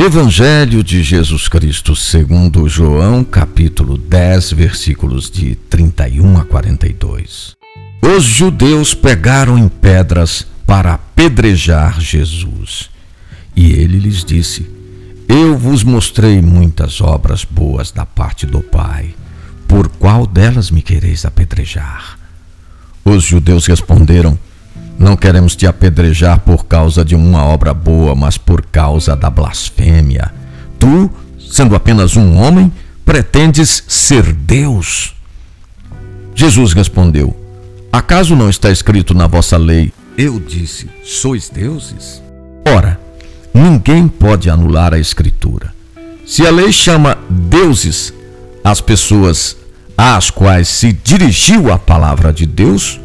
Evangelho de Jesus Cristo, segundo João, capítulo 10, versículos de 31 a 42. Os judeus pegaram em pedras para apedrejar Jesus. E ele lhes disse: Eu vos mostrei muitas obras boas da parte do Pai. Por qual delas me quereis apedrejar? Os judeus responderam: não queremos te apedrejar por causa de uma obra boa, mas por causa da blasfêmia. Tu, sendo apenas um homem, pretendes ser Deus. Jesus respondeu: Acaso não está escrito na vossa lei: Eu disse, sois deuses? Ora, ninguém pode anular a Escritura. Se a lei chama deuses as pessoas às quais se dirigiu a palavra de Deus,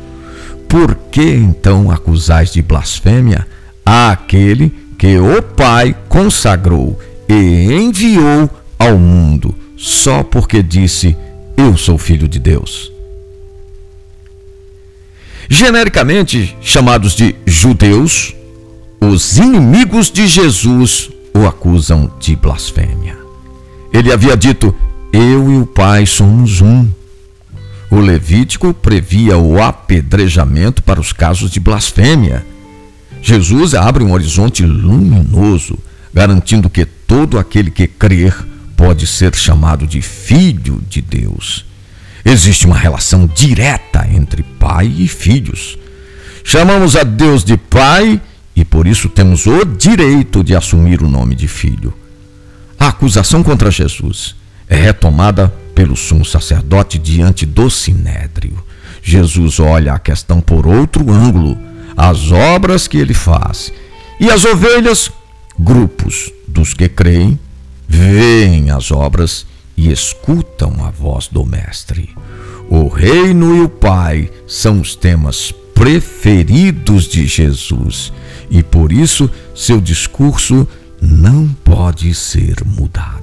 por que então acusais de blasfêmia àquele que o Pai consagrou e enviou ao mundo só porque disse: Eu sou filho de Deus? Genericamente chamados de judeus, os inimigos de Jesus o acusam de blasfêmia. Ele havia dito: Eu e o Pai somos um. O Levítico previa o apedrejamento para os casos de blasfêmia. Jesus abre um horizonte luminoso, garantindo que todo aquele que crer pode ser chamado de filho de Deus. Existe uma relação direta entre pai e filhos. Chamamos a Deus de pai e por isso temos o direito de assumir o nome de filho. A acusação contra Jesus é retomada pelo sumo sacerdote diante do sinédrio. Jesus olha a questão por outro ângulo, as obras que ele faz. E as ovelhas, grupos dos que creem, veem as obras e escutam a voz do Mestre. O reino e o Pai são os temas preferidos de Jesus e por isso seu discurso não pode ser mudado.